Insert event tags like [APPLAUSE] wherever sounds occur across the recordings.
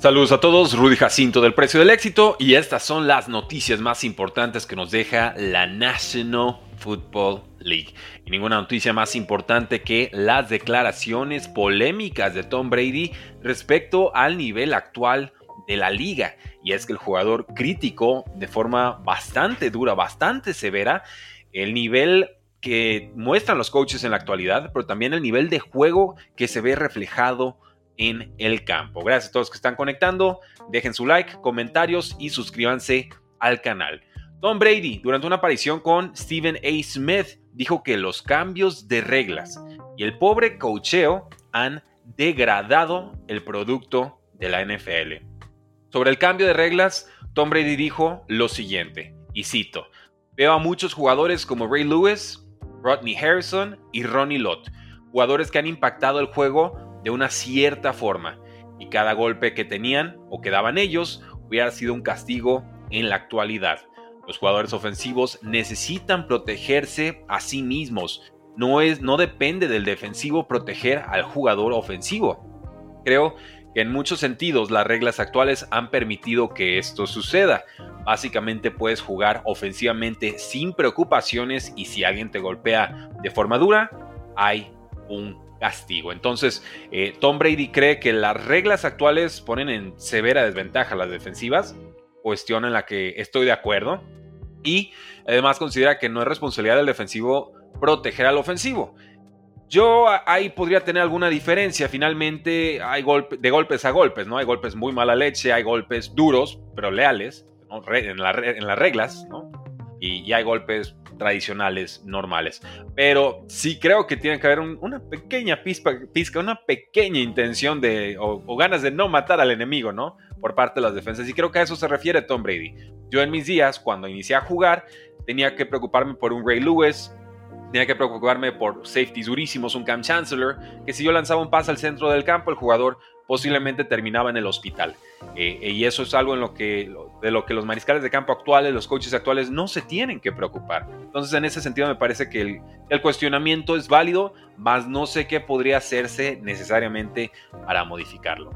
Saludos a todos, Rudy Jacinto del Precio del Éxito y estas son las noticias más importantes que nos deja la National Football League. Y ninguna noticia más importante que las declaraciones polémicas de Tom Brady respecto al nivel actual de la liga. Y es que el jugador criticó de forma bastante dura, bastante severa, el nivel que muestran los coaches en la actualidad, pero también el nivel de juego que se ve reflejado en el campo. Gracias a todos que están conectando. Dejen su like, comentarios y suscríbanse al canal. Tom Brady, durante una aparición con Stephen A. Smith, dijo que los cambios de reglas y el pobre cocheo han degradado el producto de la NFL. Sobre el cambio de reglas, Tom Brady dijo lo siguiente, y cito, veo a muchos jugadores como Ray Lewis, Rodney Harrison y Ronnie Lott, jugadores que han impactado el juego de una cierta forma y cada golpe que tenían o que daban ellos hubiera sido un castigo en la actualidad. Los jugadores ofensivos necesitan protegerse a sí mismos. No, es, no depende del defensivo proteger al jugador ofensivo. Creo que en muchos sentidos las reglas actuales han permitido que esto suceda. Básicamente puedes jugar ofensivamente sin preocupaciones y si alguien te golpea de forma dura, hay un castigo. Entonces, eh, Tom Brady cree que las reglas actuales ponen en severa desventaja las defensivas, cuestión en la que estoy de acuerdo, y además considera que no es responsabilidad del defensivo proteger al ofensivo. Yo ahí podría tener alguna diferencia. Finalmente hay de golpes a golpes, ¿no? Hay golpes muy mala leche, hay golpes duros, pero leales, en, las reglas, ¿no? Y hay golpes tradicionales, normales. Pero sí creo que tiene que haber una pequeña pizca, una pequeña intención de, o, ganas de no matar al enemigo, ¿no? Por parte de las defensas. Y creo que a eso se refiere Tom Brady. Yo en mis días, cuando inicié a jugar, tenía que preocuparme por un Ray Lewis, tenía que preocuparme por safeties durísimos, un Cam Chancellor, que si yo lanzaba un pase al centro del campo, el jugador posiblemente terminaba en el hospital. Eh, y eso es algo en lo que, de lo que los mariscales de campo actuales, los coaches actuales, no se tienen que preocupar. Entonces, en ese sentido, me parece que el, el cuestionamiento es válido, mas no sé qué podría hacerse necesariamente para modificarlo.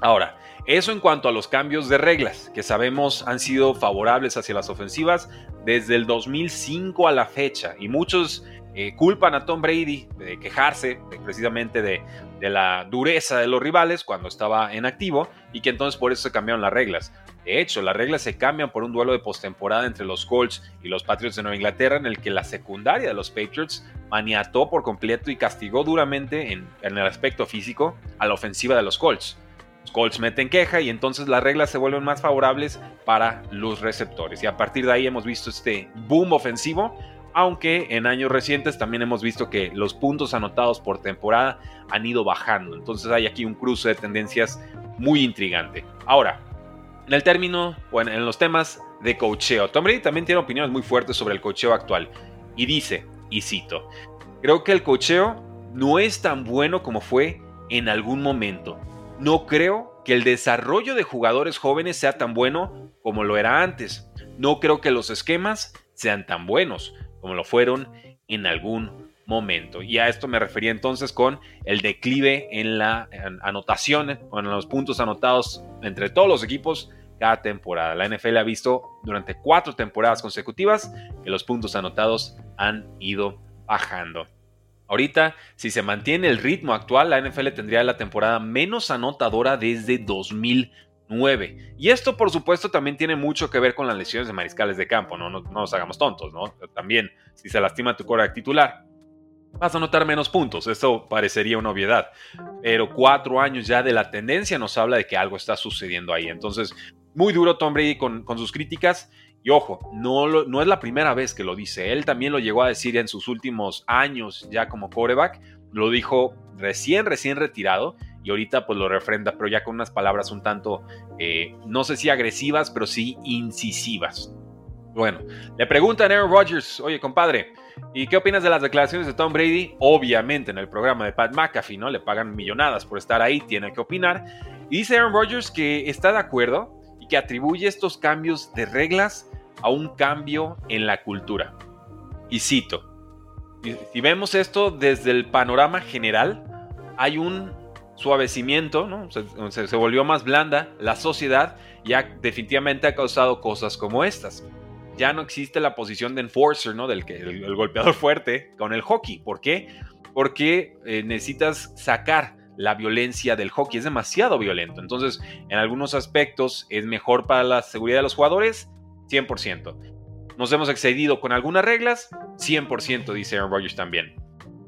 Ahora, eso en cuanto a los cambios de reglas, que sabemos han sido favorables hacia las ofensivas desde el 2005 a la fecha, y muchos eh, culpan a Tom Brady de quejarse precisamente de, la dureza de los rivales cuando estaba en activo y que entonces por eso se cambiaron las reglas. De hecho, las reglas se cambian por un duelo de postemporada entre los Colts y los Patriots de Nueva Inglaterra en el que la secundaria de los Patriots maniató por completo y castigó duramente en, en el aspecto físico a la ofensiva de los Colts. Los Colts meten queja y entonces las reglas se vuelven más favorables para los receptores. Y a partir de ahí hemos visto este boom ofensivo aunque en años recientes también hemos visto que los puntos anotados por temporada han ido bajando. Entonces hay aquí un cruce de tendencias muy intrigante. Ahora, en el término, o en, los temas de cocheo, Tom Brady también tiene opiniones muy fuertes sobre el cocheo actual. Y dice, y cito, creo que el cocheo no es tan bueno como fue en algún momento. No creo que el desarrollo de jugadores jóvenes sea tan bueno como lo era antes. No creo que los esquemas sean tan buenos como lo fueron en algún momento. Y a esto me refería entonces con el declive en la anotación, o en los puntos anotados entre todos los equipos cada temporada. La NFL ha visto durante cuatro temporadas consecutivas que los puntos anotados han ido bajando. Ahorita, si se mantiene el ritmo actual, la NFL tendría la temporada menos anotadora desde 2000 y esto, por supuesto, también tiene mucho que ver con las lesiones de mariscales de campo, ¿no? No, nos hagamos tontos, ¿no? También, si se lastima tu coreback titular, vas a anotar menos puntos. Esto parecería una obviedad. Pero cuatro años ya de la tendencia nos habla de que algo está sucediendo ahí. Entonces, muy duro Tom Brady con, sus críticas. Y ojo, no, no es la primera vez que lo dice. Él también lo llegó a decir en sus últimos años ya como coreback. Lo dijo recién, recién retirado y ahorita pues lo refrenda, pero ya con unas palabras un tanto, eh, no sé si agresivas, pero sí incisivas. Bueno, le preguntan a Aaron Rodgers, oye compadre, ¿y qué opinas de las declaraciones de Tom Brady? Obviamente en el programa de Pat McAfee, ¿no? Le pagan millonadas por estar ahí, tiene que opinar. Y dice Aaron Rodgers que está de acuerdo y que atribuye estos cambios de reglas a un cambio en la cultura. Y cito, si vemos esto desde el panorama general, hay un suavecimiento, ¿no? se, volvió más blanda la sociedad ya definitivamente ha causado cosas como estas. Ya no existe la posición de enforcer, ¿no? Del que, el, golpeador fuerte con el hockey. ¿Por qué? Porque eh, necesitas sacar la violencia del hockey. Es demasiado violento. Entonces, en algunos aspectos es mejor para la seguridad de los jugadores, 100%. Nos hemos excedido con algunas reglas, 100%, dice Aaron Rodgers también.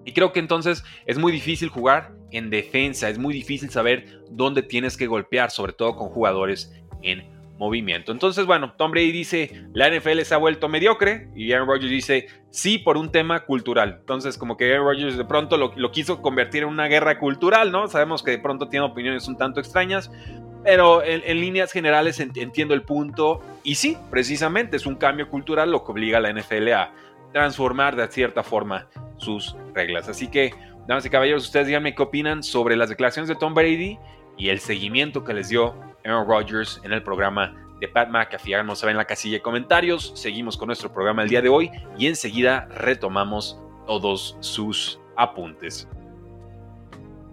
Y creo que entonces es muy difícil jugar en defensa, es muy difícil saber dónde tienes que golpear, sobre todo con jugadores en movimiento. Entonces, bueno, Tom Brady dice, la NFL se ha vuelto mediocre y Aaron Rodgers dice, sí, por un tema cultural. Entonces, como que Aaron Rodgers de pronto lo, lo quiso convertir en una guerra cultural, ¿no? Sabemos que de pronto tiene opiniones un tanto extrañas, pero en, líneas generales entiendo el punto. Y sí, precisamente es un cambio cultural lo que obliga a la NFL a transformar de cierta forma sus reglas. Así que, damas y caballeros, ustedes díganme qué opinan sobre las declaraciones de Tom Brady y el seguimiento que les dio Aaron Rodgers en el programa de Pat McAfee. Háganos saber en la casilla de comentarios. Seguimos con nuestro programa el día de hoy y enseguida retomamos todos sus apuntes.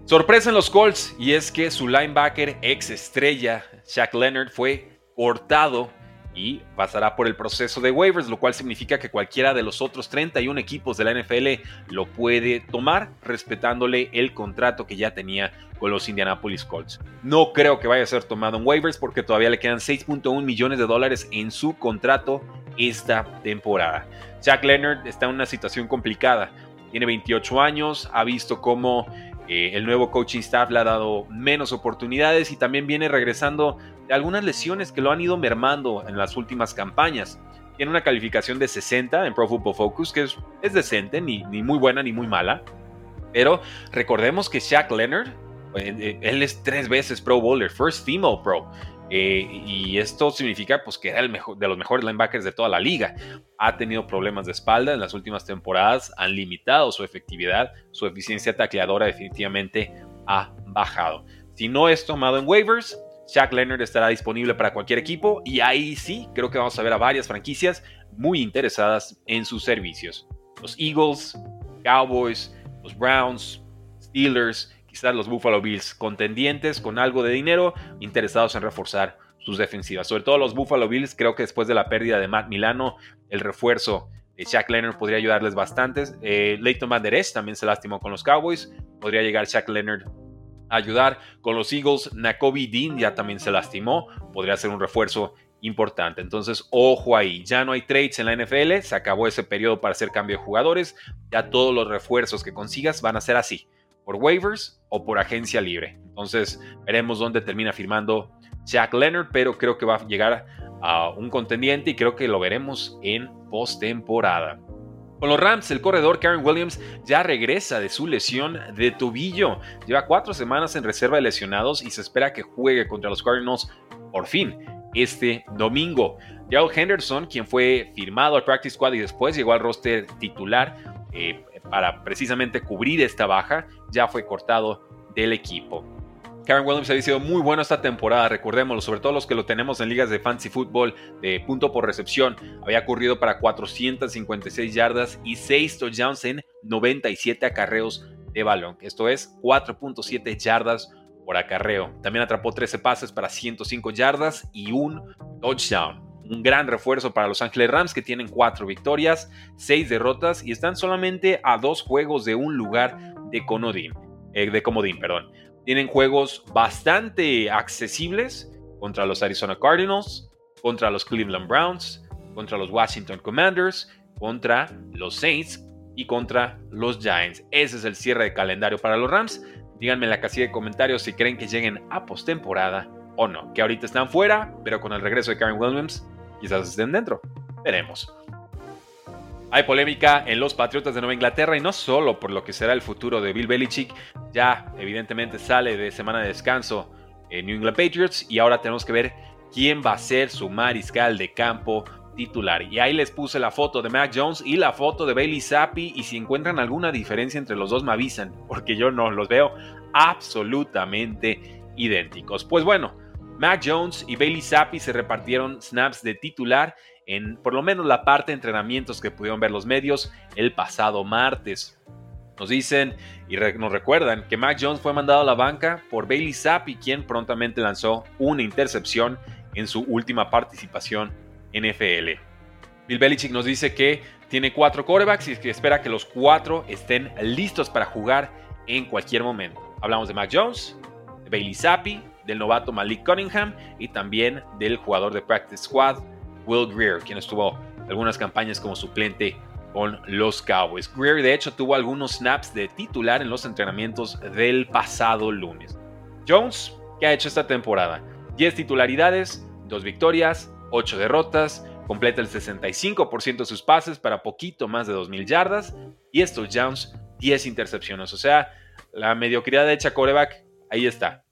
Sorpresa en los Colts y es que su linebacker ex estrella, Shaq Leonard, fue cortado y pasará por el proceso de waivers, lo cual significa que cualquiera de los otros 31 equipos de la NFL lo puede tomar, respetándole el contrato que ya tenía con los Indianapolis Colts. No creo que vaya a ser tomado en waivers porque todavía le quedan 6.1 millones de dólares en su contrato esta temporada. Shaq Leonard está en una situación complicada. Tiene 28 años, ha visto cómo eh, el nuevo coaching staff le ha dado menos oportunidades y también viene regresando algunas lesiones que lo han ido mermando en las últimas campañas. Tiene una calificación de 60 en Pro Football Focus, que es, es decente, ni, ni, muy buena ni muy mala. Pero recordemos que Shaq Leonard, eh, eh, él es tres veces Pro Bowler, First Female Pro. Eh, y esto significa pues, que era el mejor, de los mejores linebackers de toda la liga. Ha tenido problemas de espalda en las últimas temporadas, han limitado su efectividad, su eficiencia tacleadora definitivamente ha bajado. Si no es tomado en waivers, Shaq Leonard estará disponible para cualquier equipo y ahí sí creo que vamos a ver a varias franquicias muy interesadas en sus servicios. Los Eagles, Cowboys, los Browns, Steelers quizás los Buffalo Bills contendientes con algo de dinero, interesados en reforzar sus defensivas. Sobre todo los Buffalo Bills, creo que después de la pérdida de Matt Milano, el refuerzo de Shaq Leonard podría ayudarles bastante. Eh, Leighton Banderes también se lastimó con los Cowboys, podría llegar Shaq Leonard ayudar. Con los Eagles, Nakobe Dean ya también se lastimó, podría ser un refuerzo importante. Entonces, ojo ahí, ya no hay trades en la NFL, se acabó ese periodo para hacer cambio de jugadores, ya todos los refuerzos que consigas van a ser así por waivers o por agencia libre. Entonces veremos dónde termina firmando Jack Leonard, pero creo que va a llegar a un contendiente y creo que lo veremos en postemporada. Con los Rams, el corredor Karen Williams ya regresa de su lesión de tobillo. Lleva cuatro semanas en reserva de lesionados y se espera que juegue contra los Cardinals por fin este domingo. Gerald Henderson, quien fue firmado al Practice Squad y después llegó al roster titular, eh, para precisamente cubrir esta baja, ya fue cortado del equipo. Karen Williams había sido muy bueno esta temporada, recordémoslo, sobre todo los que lo tenemos en ligas de fantasy fútbol de punto por recepción. Había corrido para 456 yardas y 6 touchdowns en 97 acarreos de balón. Esto es 4.7 yardas por acarreo. También atrapó 13 pases para 105 yardas y un touchdown un gran refuerzo para los Ángeles Rams que tienen cuatro victorias, seis derrotas y están solamente a dos juegos de un lugar de comodín. Eh, de comodín perdón. Tienen juegos bastante accesibles contra los Arizona Cardinals, contra los Cleveland Browns, contra los Washington Commanders, contra los Saints y contra los Giants. Ese es el cierre de calendario para los Rams. Díganme en la casilla de comentarios si creen que lleguen a postemporada o no. Que ahorita están fuera, pero con el regreso de Karen Williams quizás estén dentro. Veremos. Hay polémica en los Patriotas de Nueva Inglaterra y no solo por lo que será el futuro de Bill Belichick, ya evidentemente sale de semana de descanso en New England Patriots y ahora tenemos que ver quién va a ser su mariscal de campo titular. Y ahí les puse la foto de Mac Jones y la foto de Bailey Zappi y si encuentran alguna diferencia entre los dos me avisan, porque yo no los veo absolutamente idénticos. Pues bueno, Mac Jones y Bailey Zappi se repartieron snaps de titular en por lo menos la parte de entrenamientos que pudieron ver los medios el pasado martes. Nos dicen y nos recuerdan que Mac Jones fue mandado a la banca por Bailey Zappi, quien prontamente lanzó una intercepción en su última participación en NFL. Bill Belichick nos dice que tiene cuatro corebacks y que espera que los cuatro estén listos para jugar en cualquier momento. Hablamos de Mac Jones, de Bailey Zappi, del novato Malik Cunningham y también del jugador de Practice Squad Will Greer, quien estuvo algunas campañas como suplente con los Cowboys. Greer de hecho tuvo algunos snaps de titular en los entrenamientos del pasado lunes. Jones, ¿qué ha hecho esta temporada? 10 titularidades, 2 victorias, 8 derrotas, completa el 65% de sus pases para poquito más de 2.000 yardas y estos Jones 10 intercepciones. O sea, la mediocridad de hecha coreback, ahí está.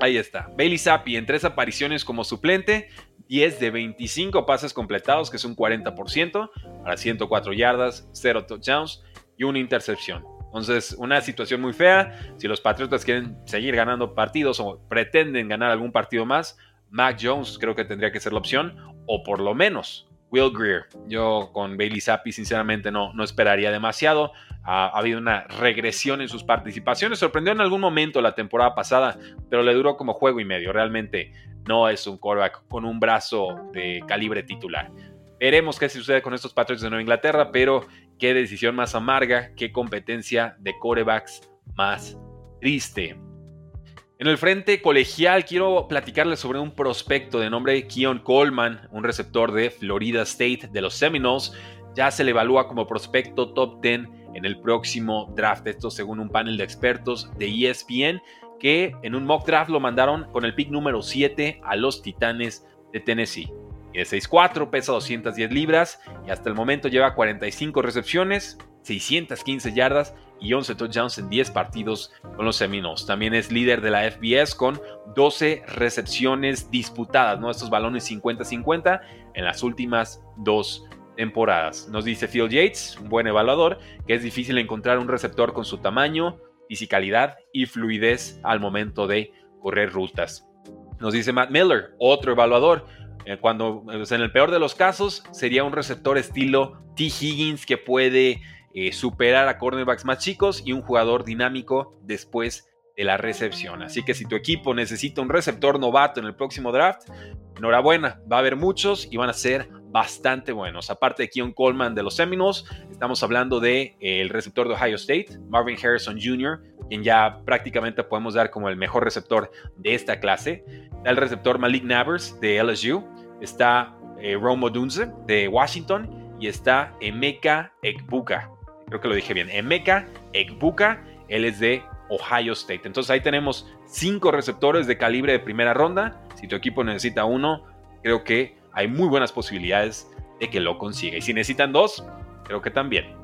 Ahí está. Bailey Zappi en tres apariciones como suplente, 10 de 25 pases completados, que es un 40%, para 104 yardas, 0 touchdowns y una intercepción. Entonces, una situación muy fea. Si los Patriotas quieren seguir ganando partidos o pretenden ganar algún partido más, Mac Jones creo que tendría que ser la opción, o por lo menos Will Greer. Yo con Bailey Zappi sinceramente no, no esperaría demasiado. Ha, ha, habido una regresión en sus participaciones. Sorprendió en algún momento la temporada pasada, pero le duró como juego y medio. Realmente no es un quarterback con un brazo de calibre titular. Veremos qué sucede con estos Patriots de Nueva Inglaterra, pero qué decisión más amarga, qué competencia de quarterbacks más triste. En el frente colegial quiero platicarles sobre un prospecto de nombre Keon Coleman, un receptor de Florida State de los Seminoles. Ya se le evalúa como prospecto top 10 en el próximo draft, esto según un panel de expertos de ESPN que en un mock draft lo mandaron con el pick número 7 a los Titanes de Tennessee. De 6'4, pesa 210 libras y hasta el momento lleva 45 recepciones, 615 yardas y 11 touchdowns en 10 partidos con los Seminoles. También es líder de la FBS con 12 recepciones disputadas, ¿no? Estos balones 50-50 en las últimas dos temporadas. Nos dice Phil Yates, un buen evaluador, que es difícil encontrar un receptor con su tamaño, fisicalidad y fluidez al momento de correr rutas. Nos dice Matt Miller, otro evaluador, eh, cuando en el peor de los casos sería un receptor estilo T. Higgins que puede eh, superar a cornerbacks más chicos y un jugador dinámico después de la recepción. Así que si tu equipo necesita un receptor novato en el próximo draft, enhorabuena, va a haber muchos y van a ser bastante buenos. Aparte de Keon Coleman de los Seminoles, estamos hablando de eh, el receptor de Ohio State, Marvin Harrison Jr., quien ya prácticamente podemos dar como el mejor receptor de esta clase. Está el receptor Malik Nabers de LSU, está eh, Romo Dunze de Washington y está Emeka Ekbuka. Creo que lo dije bien. Emeka Ekbuka, él es de Ohio State. Entonces ahí tenemos cinco receptores de calibre de primera ronda. Si tu equipo necesita uno, creo que hay muy buenas posibilidades de que lo consiga. Y si necesitan dos, creo que también.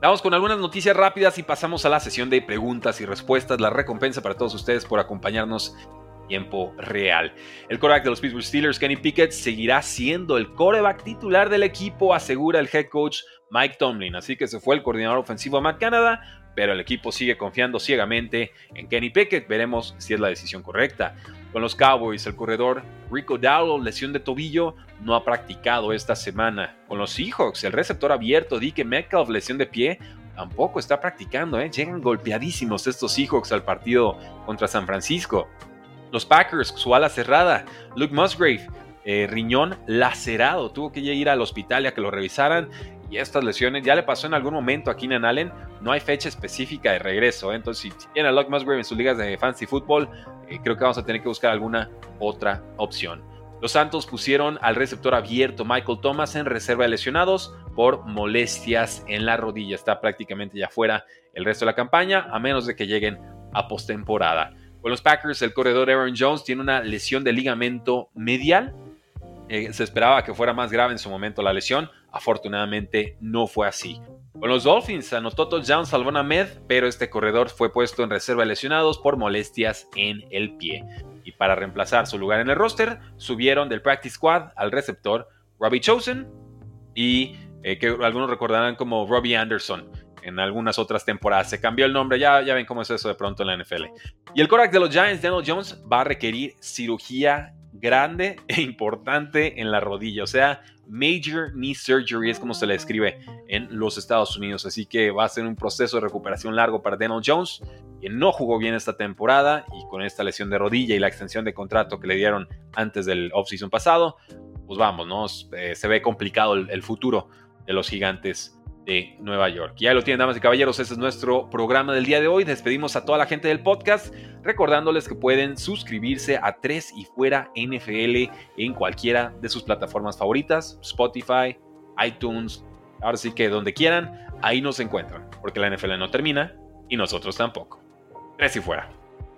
Vamos con algunas noticias rápidas y pasamos a la sesión de preguntas y respuestas. La recompensa para todos ustedes por acompañarnos tiempo real. El coreback de los Pittsburgh Steelers, Kenny Pickett, seguirá siendo el coreback titular del equipo, asegura el head coach Mike Tomlin. Así que se fue el coordinador ofensivo a Matt Canada, pero el equipo sigue confiando ciegamente en Kenny Pickett. Veremos si es la decisión correcta. Con los Cowboys, el corredor Rico Dowell, lesión de tobillo, no ha practicado esta semana. Con los Seahawks, el receptor abierto Dike Metcalf, lesión de pie, tampoco está practicando. ¿eh? Llegan golpeadísimos estos Seahawks al partido contra San Francisco. Los Packers, su ala cerrada, Luke Musgrave, eh, riñón lacerado, tuvo que ir al hospital a que lo revisaran y estas lesiones ya le pasó en algún momento a Keenan Allen. No hay fecha específica de regreso. ¿eh? Entonces, si tiene a Luke Musgrave en sus ligas de fantasy football, eh, creo que vamos a tener que buscar alguna otra opción. Los Santos pusieron al receptor abierto Michael Thomas en reserva de lesionados por molestias en la rodilla. Está prácticamente ya fuera el resto de la campaña, a menos de que lleguen a postemporada. Con los Packers, el corredor Aaron Jones tiene una lesión de ligamento medial. Eh, se esperaba que fuera más grave en su momento la lesión Afortunadamente no fue así. Con los Dolphins anotó touchdown Salvon Ahmed, pero este corredor fue puesto en reserva lesionados por molestias en el pie. Y para reemplazar su lugar en el roster, subieron del practice squad al receptor Robbie Chosen y eh, que algunos recordarán como Robbie Anderson en algunas otras temporadas. Se cambió el nombre, ya, ya ven cómo es eso de pronto en la NFL. Y el Korak de los Giants, Daniel Jones, va a requerir cirugía grande [LAUGHS] e importante en la rodilla. O sea, Major Knee Surgery es como se le escribe en los Estados Unidos. Así que va a ser un proceso de recuperación largo para Daniel Jones, que no jugó bien esta temporada y con esta lesión de rodilla y la extensión de contrato que le dieron antes del offseason pasado, pues vamos, ¿no? Eh, se ve complicado el futuro de los gigantes de Nueva York. Ya lo tienen, damas y caballeros, ese es nuestro programa del día de hoy. Despedimos a toda la gente del podcast, recordándoles que pueden suscribirse a 3 y fuera NFL en cualquiera de sus plataformas favoritas, Spotify, iTunes, ahora sí que donde quieran, ahí nos encuentran, porque la NFL no termina y nosotros tampoco. 3 y fuera.